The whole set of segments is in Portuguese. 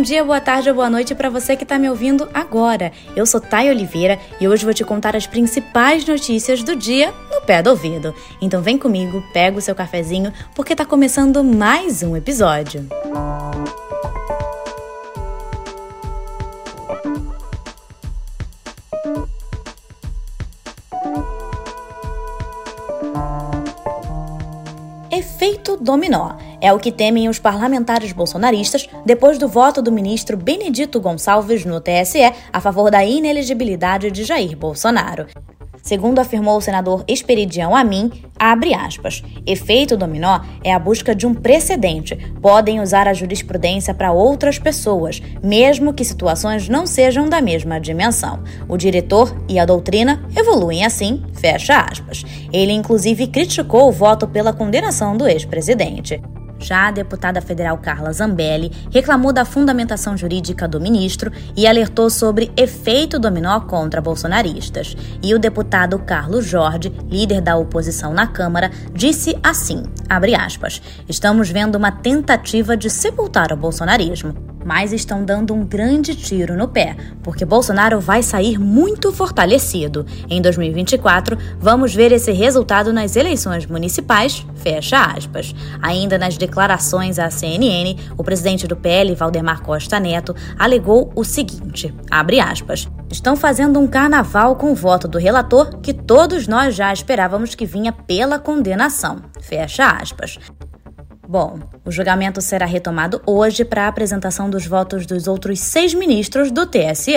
bom dia, boa tarde ou boa noite para você que está me ouvindo agora. Eu sou Thay Oliveira e hoje vou te contar as principais notícias do dia no pé do ouvido. Então vem comigo, pega o seu cafezinho, porque está começando mais um episódio. Efeito dominó é o que temem os parlamentares bolsonaristas depois do voto do ministro Benedito Gonçalves no TSE a favor da inelegibilidade de Jair Bolsonaro. Segundo afirmou o senador Esperidião Amin, abre aspas, efeito dominó é a busca de um precedente. Podem usar a jurisprudência para outras pessoas, mesmo que situações não sejam da mesma dimensão. O diretor e a doutrina evoluem assim, fecha aspas. Ele inclusive criticou o voto pela condenação do ex-presidente. Já a deputada federal Carla Zambelli reclamou da fundamentação jurídica do ministro e alertou sobre efeito dominó contra bolsonaristas. E o deputado Carlos Jorge, líder da oposição na Câmara, disse assim: aspas, estamos vendo uma tentativa de sepultar o bolsonarismo mas estão dando um grande tiro no pé, porque Bolsonaro vai sair muito fortalecido. Em 2024, vamos ver esse resultado nas eleições municipais, fecha aspas. Ainda nas declarações à CNN, o presidente do PL, Valdemar Costa Neto, alegou o seguinte, abre aspas, estão fazendo um carnaval com o voto do relator que todos nós já esperávamos que vinha pela condenação, fecha aspas. Bom, o julgamento será retomado hoje para a apresentação dos votos dos outros seis ministros do TSE.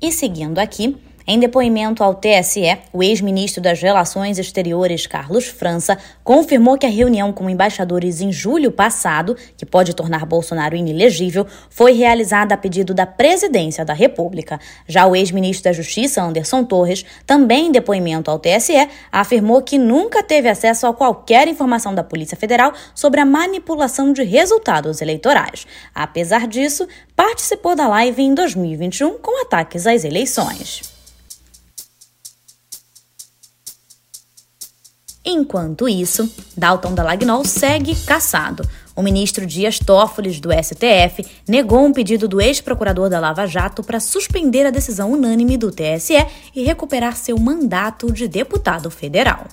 E seguindo aqui, em depoimento ao TSE, o ex-ministro das Relações Exteriores, Carlos França, confirmou que a reunião com embaixadores em julho passado, que pode tornar Bolsonaro inelegível, foi realizada a pedido da presidência da República. Já o ex-ministro da Justiça, Anderson Torres, também em depoimento ao TSE, afirmou que nunca teve acesso a qualquer informação da Polícia Federal sobre a manipulação de resultados eleitorais. Apesar disso, participou da live em 2021 com ataques às eleições. Enquanto isso, Dalton Dallagnol segue caçado. O ministro Dias Toffoli, do STF, negou um pedido do ex-procurador da Lava Jato para suspender a decisão unânime do TSE e recuperar seu mandato de deputado federal.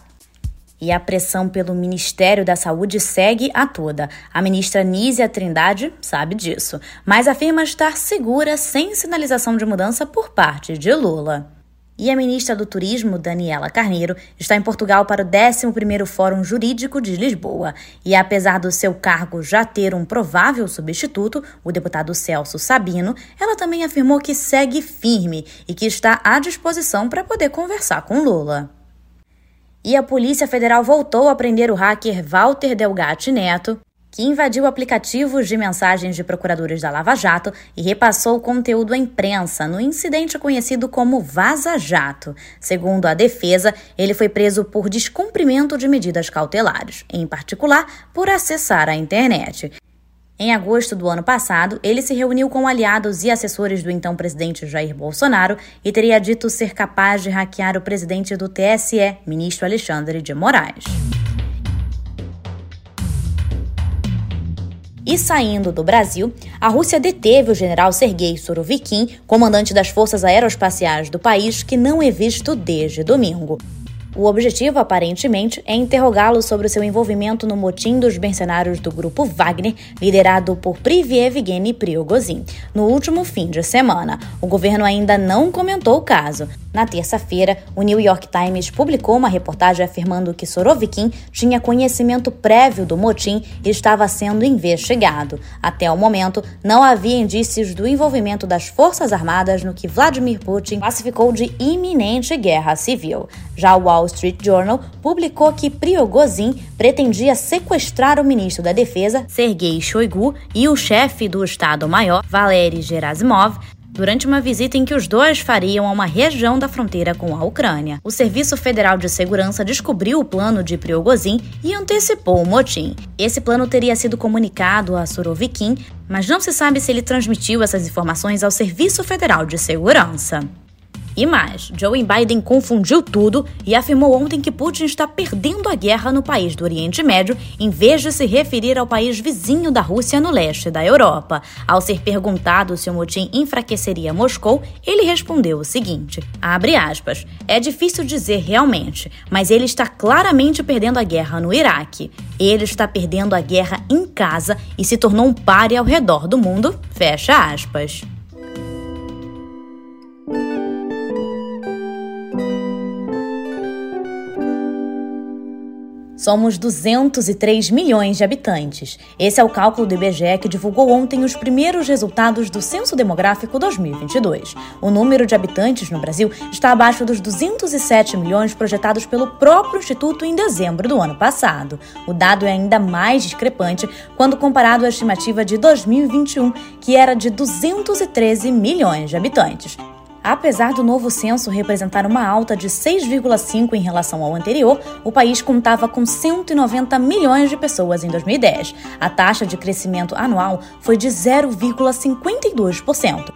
E a pressão pelo Ministério da Saúde segue a toda. A ministra Nízia Trindade sabe disso, mas afirma estar segura sem sinalização de mudança por parte de Lula. E a ministra do Turismo, Daniela Carneiro, está em Portugal para o 11º Fórum Jurídico de Lisboa. E apesar do seu cargo já ter um provável substituto, o deputado Celso Sabino, ela também afirmou que segue firme e que está à disposição para poder conversar com Lula. E a Polícia Federal voltou a prender o hacker Walter Delgatti Neto, que invadiu aplicativos de mensagens de procuradores da Lava Jato e repassou conteúdo à imprensa no incidente conhecido como Vaza Jato. Segundo a defesa, ele foi preso por descumprimento de medidas cautelares, em particular por acessar a internet. Em agosto do ano passado, ele se reuniu com aliados e assessores do então presidente Jair Bolsonaro e teria dito ser capaz de hackear o presidente do TSE, ministro Alexandre de Moraes. E saindo do Brasil, a Rússia deteve o general Sergei Surovikin, comandante das forças aeroespaciais do país, que não é visto desde domingo. O objetivo, aparentemente, é interrogá-lo sobre o seu envolvimento no motim dos mercenários do grupo Wagner, liderado por Privy Prigozhin, no último fim de semana. O governo ainda não comentou o caso. Na terça-feira, o New York Times publicou uma reportagem afirmando que Sorovikin tinha conhecimento prévio do motim e estava sendo investigado. Até o momento, não havia indícios do envolvimento das Forças Armadas no que Vladimir Putin classificou de iminente guerra civil. Já o Wall Street Journal publicou que Prigozhin pretendia sequestrar o ministro da Defesa, Sergei Shoigu, e o chefe do Estado-Maior, Valery Gerasimov, durante uma visita em que os dois fariam a uma região da fronteira com a Ucrânia. O Serviço Federal de Segurança descobriu o plano de Prigozhin e antecipou o motim. Esse plano teria sido comunicado a Surovikin, mas não se sabe se ele transmitiu essas informações ao Serviço Federal de Segurança. E mais, Joe Biden confundiu tudo e afirmou ontem que Putin está perdendo a guerra no país do Oriente Médio, em vez de se referir ao país vizinho da Rússia no leste da Europa. Ao ser perguntado se o motim enfraqueceria Moscou, ele respondeu o seguinte: abre aspas, é difícil dizer realmente, mas ele está claramente perdendo a guerra no Iraque. Ele está perdendo a guerra em casa e se tornou um pare ao redor do mundo, fecha aspas. Somos 203 milhões de habitantes. Esse é o cálculo do IBGE que divulgou ontem os primeiros resultados do Censo Demográfico 2022. O número de habitantes no Brasil está abaixo dos 207 milhões projetados pelo próprio Instituto em dezembro do ano passado. O dado é ainda mais discrepante quando comparado à estimativa de 2021, que era de 213 milhões de habitantes. Apesar do novo censo representar uma alta de 6,5 em relação ao anterior, o país contava com 190 milhões de pessoas em 2010. A taxa de crescimento anual foi de 0,52%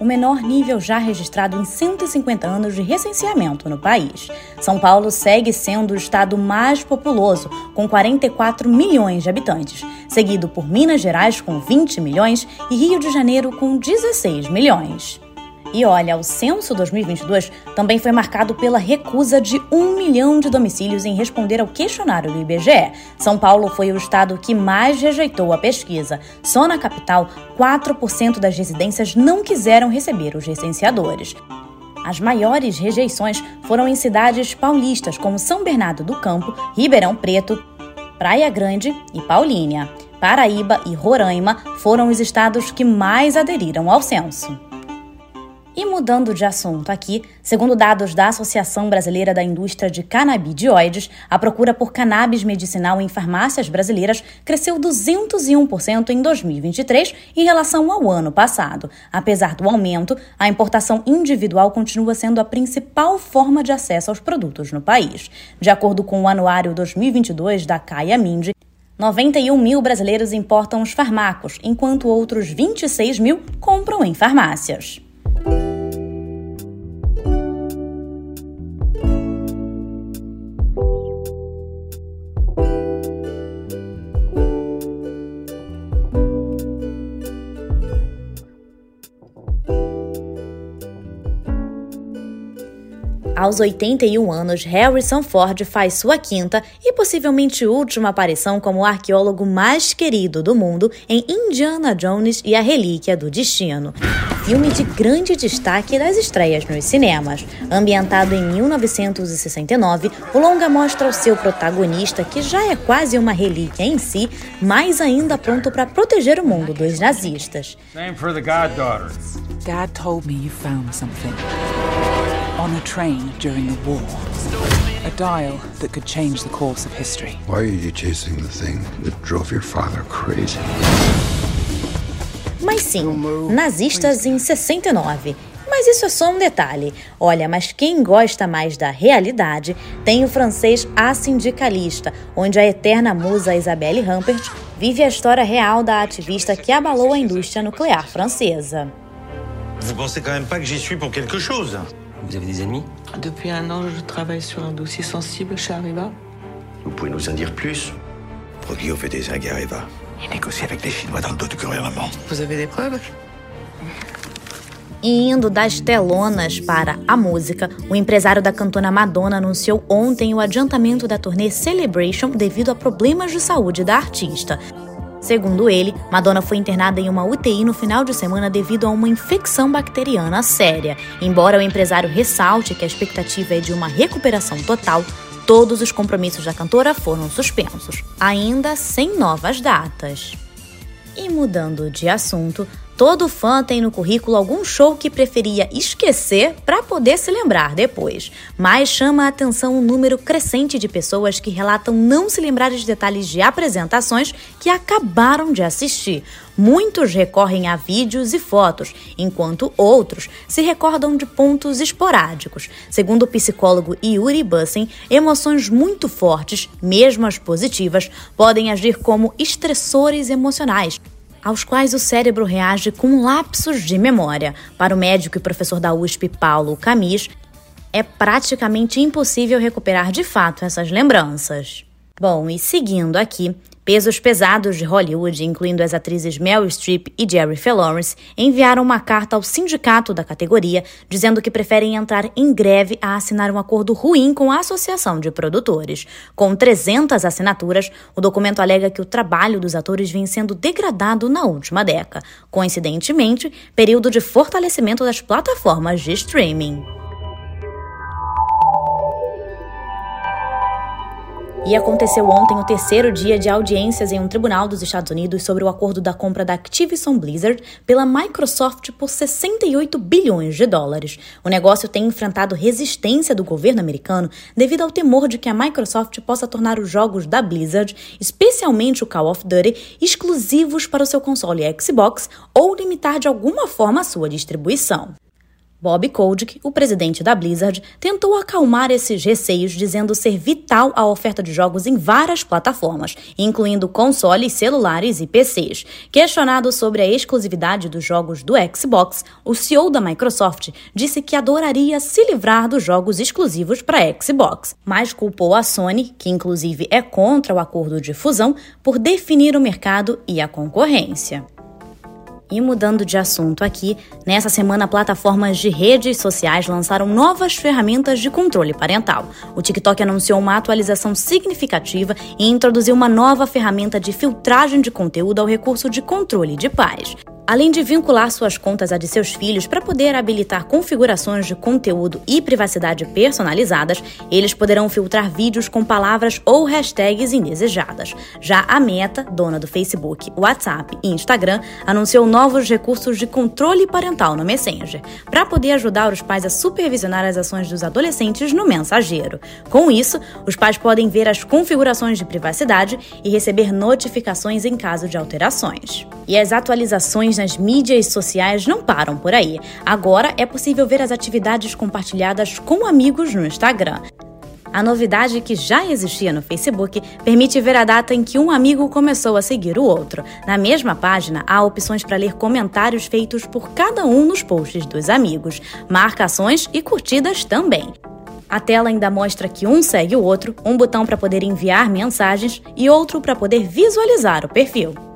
o menor nível já registrado em 150 anos de recenseamento no país. São Paulo segue sendo o estado mais populoso, com 44 milhões de habitantes, seguido por Minas Gerais, com 20 milhões, e Rio de Janeiro, com 16 milhões. E olha, o censo 2022 também foi marcado pela recusa de um milhão de domicílios em responder ao questionário do IBGE. São Paulo foi o estado que mais rejeitou a pesquisa. Só na capital, 4% das residências não quiseram receber os licenciadores. As maiores rejeições foram em cidades paulistas como São Bernardo do Campo, Ribeirão Preto, Praia Grande e Paulínia. Paraíba e Roraima foram os estados que mais aderiram ao censo. E mudando de assunto aqui, segundo dados da Associação Brasileira da Indústria de Canabidioides, a procura por cannabis medicinal em farmácias brasileiras cresceu 201% em 2023 em relação ao ano passado. Apesar do aumento, a importação individual continua sendo a principal forma de acesso aos produtos no país. De acordo com o anuário 2022 da Caia Mind, 91 mil brasileiros importam os farmacos, enquanto outros 26 mil compram em farmácias. Aos 81 anos, Harrison Ford faz sua quinta e possivelmente última aparição como o arqueólogo mais querido do mundo em Indiana Jones e a Relíquia do Destino. Filme de grande destaque das estreias nos cinemas. Ambientado em 1969, o longa mostra o seu protagonista, que já é quase uma relíquia em si, mais ainda pronto para proteger o mundo dos nazistas. Same for the goddaughters. Dad told me you found something on a train during the war. A dial that could change the course of history. Why are you chasing the thing that drove your father crazy? Mas sim, nazistas em 69. Mas isso é só um detalhe. Olha, mas quem gosta mais da realidade tem o francês A Sindicalista, onde a eterna musa Isabelle Humpert vive a história real da ativista que abalou a indústria nuclear francesa. Vous pensez quand même pas que j'y suis pour quelque chose Vous avez des ennemis Depuis un an, je travaille sur un dossier sensible chez Areva. Vous pouvez nous en dire plus on fait des zingues Areva Il négocie avec les Chinois dans le dos du gouvernement. Vous avez des preuves indo das telonas para a música, o empresário da cantora Madonna anunciou ontem o adiantamento da turnê Celebration devido a problemas de saúde da artista. Segundo ele, Madonna foi internada em uma UTI no final de semana devido a uma infecção bacteriana séria. Embora o empresário ressalte que a expectativa é de uma recuperação total, todos os compromissos da cantora foram suspensos, ainda sem novas datas. E mudando de assunto, Todo fã tem no currículo algum show que preferia esquecer para poder se lembrar depois. Mas chama a atenção um número crescente de pessoas que relatam não se lembrar de detalhes de apresentações que acabaram de assistir. Muitos recorrem a vídeos e fotos, enquanto outros se recordam de pontos esporádicos. Segundo o psicólogo Yuri Bussen, emoções muito fortes, mesmo as positivas, podem agir como estressores emocionais aos quais o cérebro reage com lapsos de memória. Para o médico e professor da USP Paulo Camis, é praticamente impossível recuperar de fato essas lembranças. Bom, e seguindo aqui, Pesos pesados de Hollywood, incluindo as atrizes Meryl Streep e Jerry Lawrence, enviaram uma carta ao sindicato da categoria dizendo que preferem entrar em greve a assinar um acordo ruim com a Associação de Produtores. Com 300 assinaturas, o documento alega que o trabalho dos atores vem sendo degradado na última década. Coincidentemente, período de fortalecimento das plataformas de streaming. E aconteceu ontem o terceiro dia de audiências em um tribunal dos Estados Unidos sobre o acordo da compra da Activision Blizzard pela Microsoft por 68 bilhões de dólares. O negócio tem enfrentado resistência do governo americano devido ao temor de que a Microsoft possa tornar os jogos da Blizzard, especialmente o Call of Duty, exclusivos para o seu console Xbox ou limitar de alguma forma a sua distribuição. Bob Kotick, o presidente da Blizzard, tentou acalmar esses receios, dizendo ser vital a oferta de jogos em várias plataformas, incluindo consoles, celulares e PCs. Questionado sobre a exclusividade dos jogos do Xbox, o CEO da Microsoft disse que adoraria se livrar dos jogos exclusivos para Xbox, mas culpou a Sony, que inclusive é contra o acordo de fusão, por definir o mercado e a concorrência. E mudando de assunto aqui, nessa semana plataformas de redes sociais lançaram novas ferramentas de controle parental. O TikTok anunciou uma atualização significativa e introduziu uma nova ferramenta de filtragem de conteúdo ao recurso de controle de pais. Além de vincular suas contas à de seus filhos para poder habilitar configurações de conteúdo e privacidade personalizadas, eles poderão filtrar vídeos com palavras ou hashtags indesejadas. Já a Meta, dona do Facebook, WhatsApp e Instagram, anunciou novos recursos de controle parental no Messenger, para poder ajudar os pais a supervisionar as ações dos adolescentes no mensageiro. Com isso, os pais podem ver as configurações de privacidade e receber notificações em caso de alterações. E as atualizações nas mídias sociais não param por aí. Agora é possível ver as atividades compartilhadas com amigos no Instagram. A novidade que já existia no Facebook permite ver a data em que um amigo começou a seguir o outro. Na mesma página, há opções para ler comentários feitos por cada um nos posts dos amigos, marcações e curtidas também. A tela ainda mostra que um segue o outro, um botão para poder enviar mensagens e outro para poder visualizar o perfil.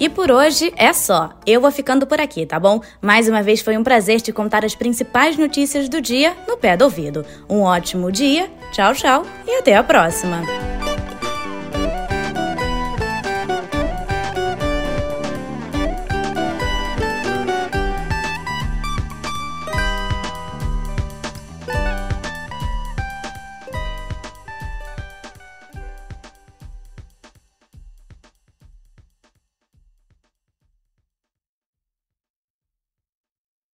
E por hoje é só. Eu vou ficando por aqui, tá bom? Mais uma vez foi um prazer te contar as principais notícias do dia no pé do ouvido. Um ótimo dia, tchau, tchau e até a próxima!